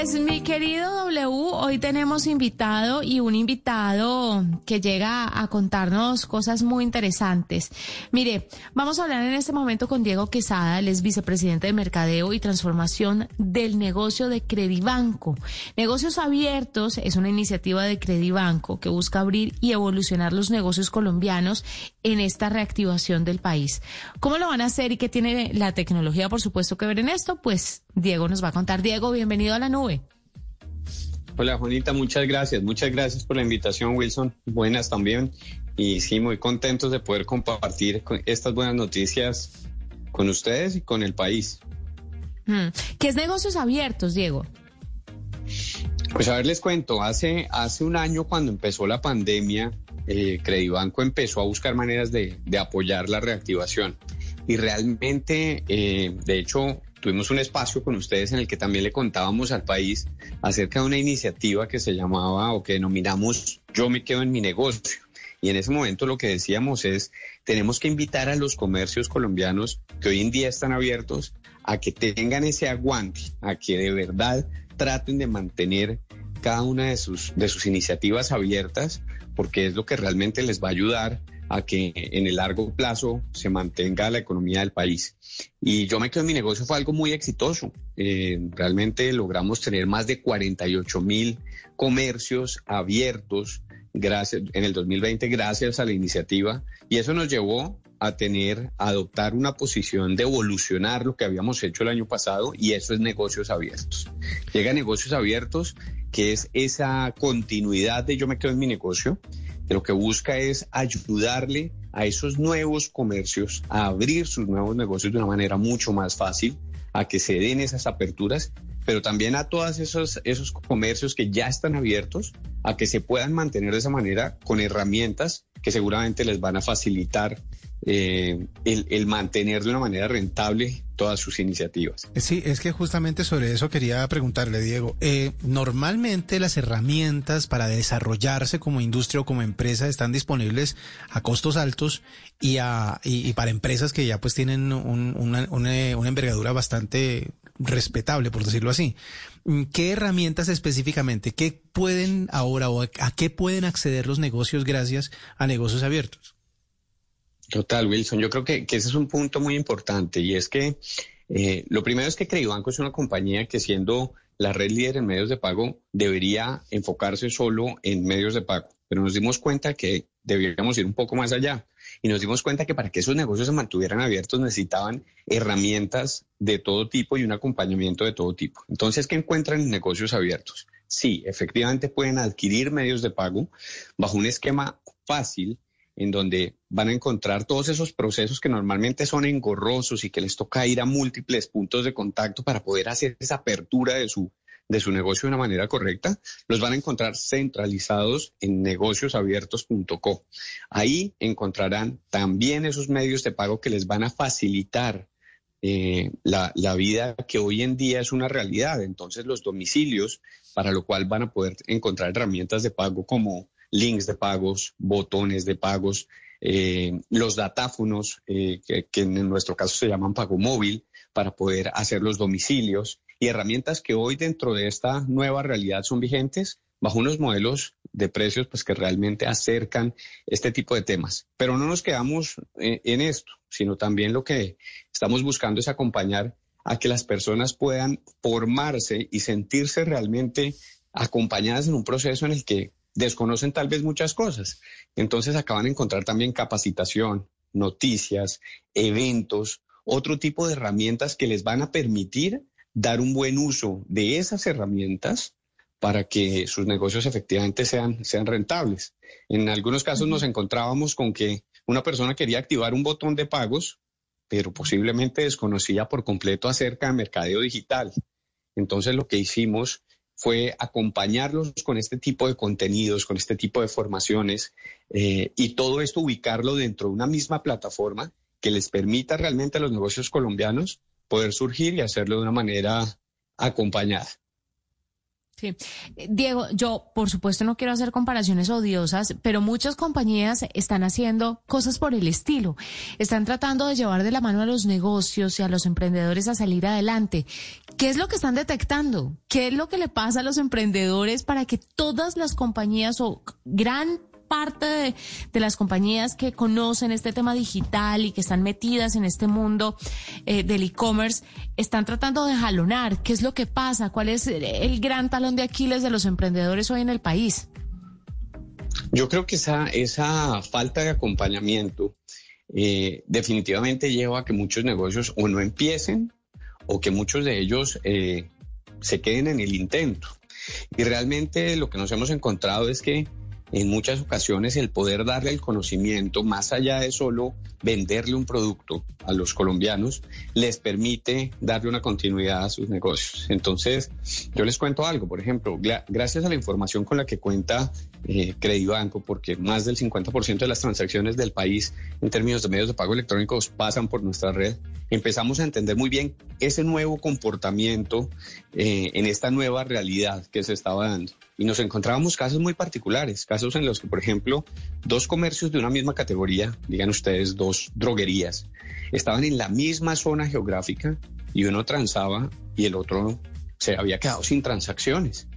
Pues mi querido W, hoy tenemos invitado y un invitado que llega a contarnos cosas muy interesantes. Mire, vamos a hablar en este momento con Diego Quesada, él es vicepresidente de Mercadeo y Transformación del negocio de Credibanco. Negocios Abiertos es una iniciativa de Credibanco que busca abrir y evolucionar los negocios colombianos en esta reactivación del país. ¿Cómo lo van a hacer y qué tiene la tecnología, por supuesto, que ver en esto? Pues Diego nos va a contar. Diego, bienvenido a la nube. Hola Juanita, muchas gracias. Muchas gracias por la invitación, Wilson. Buenas también. Y sí, muy contentos de poder compartir estas buenas noticias con ustedes y con el país. Hmm. ¿Qué es negocios abiertos, Diego? Pues a ver, les cuento, hace, hace un año cuando empezó la pandemia, eh, Credibanco empezó a buscar maneras de, de apoyar la reactivación. Y realmente, eh, de hecho, tuvimos un espacio con ustedes en el que también le contábamos al país acerca de una iniciativa que se llamaba o que denominamos Yo me quedo en mi negocio. Y en ese momento lo que decíamos es, tenemos que invitar a los comercios colombianos que hoy en día están abiertos a que tengan ese aguante, a que de verdad traten de mantener cada una de sus, de sus iniciativas abiertas, porque es lo que realmente les va a ayudar a que en el largo plazo se mantenga la economía del país. Y yo me quedo en mi negocio fue algo muy exitoso. Eh, realmente logramos tener más de 48 mil comercios abiertos gracias, en el 2020 gracias a la iniciativa y eso nos llevó a tener, a adoptar una posición de evolucionar lo que habíamos hecho el año pasado y eso es negocios abiertos. Llega negocios abiertos, que es esa continuidad de yo me quedo en mi negocio, lo que busca es ayudarle a esos nuevos comercios a abrir sus nuevos negocios de una manera mucho más fácil, a que se den esas aperturas, pero también a todos esos, esos comercios que ya están abiertos, a que se puedan mantener de esa manera con herramientas que seguramente les van a facilitar eh, el, el, mantener de una manera rentable todas sus iniciativas. Sí, es que justamente sobre eso quería preguntarle, Diego. Eh, normalmente las herramientas para desarrollarse como industria o como empresa están disponibles a costos altos y, a, y, para empresas que ya pues tienen un, una, una, una envergadura bastante respetable, por decirlo así. ¿Qué herramientas específicamente? ¿Qué pueden ahora o a qué pueden acceder los negocios gracias a negocios abiertos? Total, Wilson. Yo creo que, que, ese es un punto muy importante y es que eh, lo primero es que Credibanco es una compañía que siendo la red líder en medios de pago debería enfocarse solo en medios de pago, pero nos dimos cuenta que deberíamos ir un poco más allá y nos dimos cuenta que para que esos negocios se mantuvieran abiertos necesitaban herramientas de todo tipo y un acompañamiento de todo tipo. Entonces, ¿qué encuentran en negocios abiertos? Sí, efectivamente pueden adquirir medios de pago bajo un esquema fácil en donde van a encontrar todos esos procesos que normalmente son engorrosos y que les toca ir a múltiples puntos de contacto para poder hacer esa apertura de su, de su negocio de una manera correcta, los van a encontrar centralizados en negociosabiertos.co. Ahí encontrarán también esos medios de pago que les van a facilitar eh, la, la vida que hoy en día es una realidad. Entonces los domicilios, para lo cual van a poder encontrar herramientas de pago como links de pagos, botones de pagos, eh, los datáfonos, eh, que, que, en nuestro caso se llaman pago móvil, para poder hacer los domicilios y herramientas que hoy dentro de esta nueva realidad son vigentes bajo unos modelos de precios pues que realmente acercan este tipo de temas. Pero no nos quedamos en, en esto, sino también lo que estamos buscando es acompañar a que las personas puedan formarse y sentirse realmente acompañadas en un proceso en el que desconocen tal vez muchas cosas. Entonces acaban de encontrar también capacitación, noticias, eventos, otro tipo de herramientas que les van a permitir dar un buen uso de esas herramientas para que sus negocios efectivamente sean, sean rentables. En algunos casos nos encontrábamos con que una persona quería activar un botón de pagos, pero posiblemente desconocía por completo acerca de mercadeo digital. Entonces lo que hicimos fue acompañarlos con este tipo de contenidos, con este tipo de formaciones eh, y todo esto ubicarlo dentro de una misma plataforma que les permita realmente a los negocios colombianos poder surgir y hacerlo de una manera acompañada. Sí. Diego, yo por supuesto no quiero hacer comparaciones odiosas, pero muchas compañías están haciendo cosas por el estilo. Están tratando de llevar de la mano a los negocios y a los emprendedores a salir adelante. ¿Qué es lo que están detectando? ¿Qué es lo que le pasa a los emprendedores para que todas las compañías o gran parte de, las compañías que conocen este tema digital y que están metidas en este mundo eh, del e-commerce están tratando de jalonar. ¿Qué es lo que pasa? ¿Cuál es el gran talón de Aquiles de los emprendedores hoy en el país? Yo creo que esa, esa falta de acompañamiento eh, definitivamente lleva a que muchos negocios o no empiecen o que muchos de ellos eh, se queden en el intento. Y realmente lo que nos hemos encontrado es que en muchas ocasiones el poder darle el conocimiento, más allá de solo venderle un producto a los colombianos, les permite darle una continuidad a sus negocios. Entonces, yo les cuento algo, por ejemplo, gracias a la información con la que cuenta eh, Credibanco, porque más del 50% de las transacciones del país en términos de medios de pago electrónicos pasan por nuestra red, empezamos a entender muy bien ese nuevo comportamiento eh, en esta nueva realidad que se estaba dando. Y nos encontrábamos casos muy particulares, casos en los que, por ejemplo, dos comercios de una misma categoría, digan ustedes dos droguerías, estaban en la misma zona geográfica y uno transaba y el otro se había quedado sin transacciones.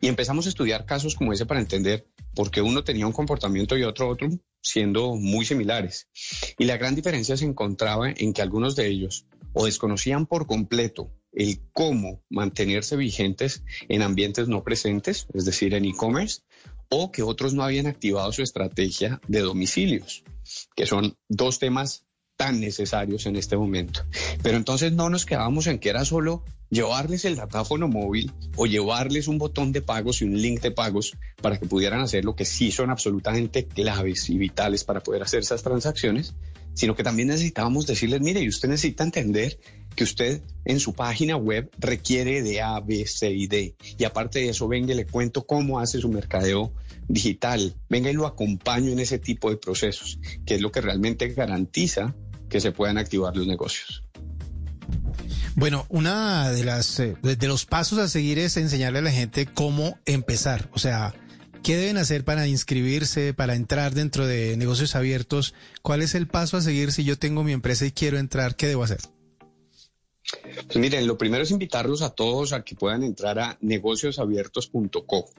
Y empezamos a estudiar casos como ese para entender por qué uno tenía un comportamiento y otro otro, siendo muy similares. Y la gran diferencia se encontraba en que algunos de ellos o desconocían por completo el cómo mantenerse vigentes en ambientes no presentes, es decir, en e-commerce, o que otros no habían activado su estrategia de domicilios, que son dos temas tan necesarios en este momento. Pero entonces no nos quedábamos en que era solo llevarles el datáfono móvil o llevarles un botón de pagos y un link de pagos para que pudieran hacer lo que sí son absolutamente claves y vitales para poder hacer esas transacciones, sino que también necesitábamos decirles, mire, y usted necesita entender que usted en su página web requiere de A, B, C y D. Y aparte de eso, venga y le cuento cómo hace su mercadeo digital. Venga y lo acompaño en ese tipo de procesos, que es lo que realmente garantiza que se puedan activar los negocios. Bueno, una de las eh, de los pasos a seguir es enseñarle a la gente cómo empezar, o sea, ¿Qué deben hacer para inscribirse, para entrar dentro de negocios abiertos? ¿Cuál es el paso a seguir si yo tengo mi empresa y quiero entrar? ¿Qué debo hacer? Pues miren, lo primero es invitarlos a todos a que puedan entrar a negociosabiertos.co.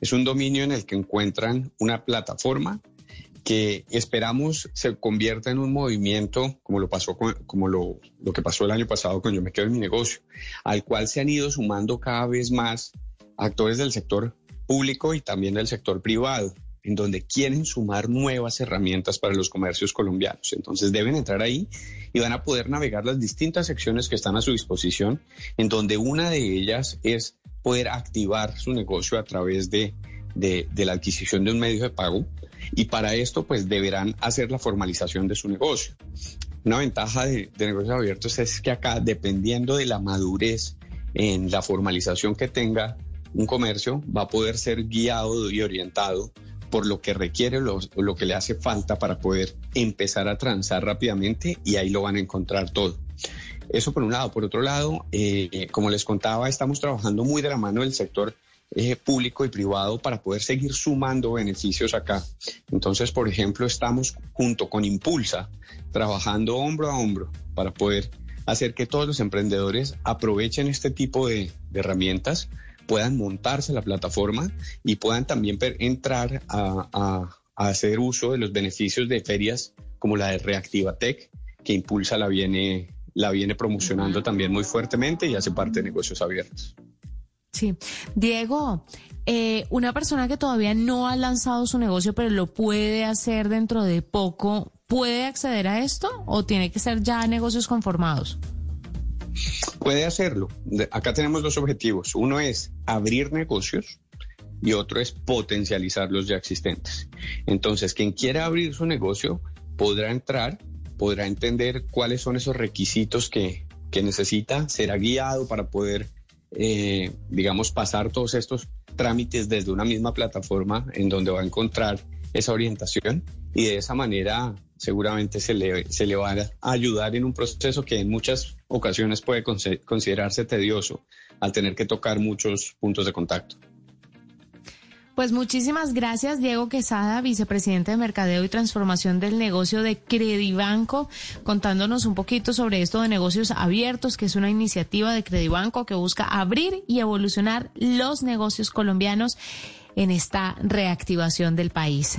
Es un dominio en el que encuentran una plataforma que esperamos se convierta en un movimiento como lo pasó como lo, lo que pasó el año pasado con Yo me quedo en mi negocio, al cual se han ido sumando cada vez más actores del sector público y también del sector privado, en donde quieren sumar nuevas herramientas para los comercios colombianos. Entonces deben entrar ahí y van a poder navegar las distintas secciones que están a su disposición, en donde una de ellas es poder activar su negocio a través de, de, la adquisición de un medio de pago y para esto pues deberán hacer la formalización de su negocio. Una ventaja de, de negocios abiertos es que acá, dependiendo de la madurez en la formalización que tenga un comercio va a poder ser guiado y orientado por lo que requiere, lo, lo que le hace falta para poder empezar a transar rápidamente y ahí lo van a encontrar todo. Eso por un lado. Por otro lado, eh, como les contaba, estamos trabajando muy de la mano del sector eh, público y privado para poder seguir sumando beneficios acá. Entonces, por ejemplo, estamos junto con Impulsa trabajando hombro a hombro para poder hacer que todos los emprendedores aprovechen este tipo de, de herramientas puedan montarse la plataforma y puedan también entrar a, hacer uso de los beneficios de ferias como la de Reactiva Tech, que Impulsa la viene, la viene promocionando también muy fuertemente y hace parte de negocios abiertos. Sí. Diego, eh, una persona que todavía no ha lanzado su negocio, pero lo puede hacer dentro de poco, ¿puede acceder a esto o tiene que ser ya negocios conformados? Puede hacerlo. Acá tenemos dos objetivos. Uno es abrir negocios y otro es potencializar los ya existentes. Entonces, quien quiera abrir su negocio podrá entrar, podrá entender cuáles son esos requisitos que, necesita, será guiado para poder eh, digamos, pasar todos estos trámites desde una misma plataforma en donde va a encontrar esa orientación y de esa manera seguramente se le, se le va a ayudar en un proceso que en muchas ocasiones puede considerarse tedioso al tener que tocar muchos puntos de contacto. Pues muchísimas gracias, Diego Quesada, vicepresidente de Mercadeo y Transformación del Negocio de Credibanco, contándonos un poquito sobre esto de negocios abiertos, que es una iniciativa de Credibanco que busca abrir y evolucionar los negocios colombianos en esta reactivación del país.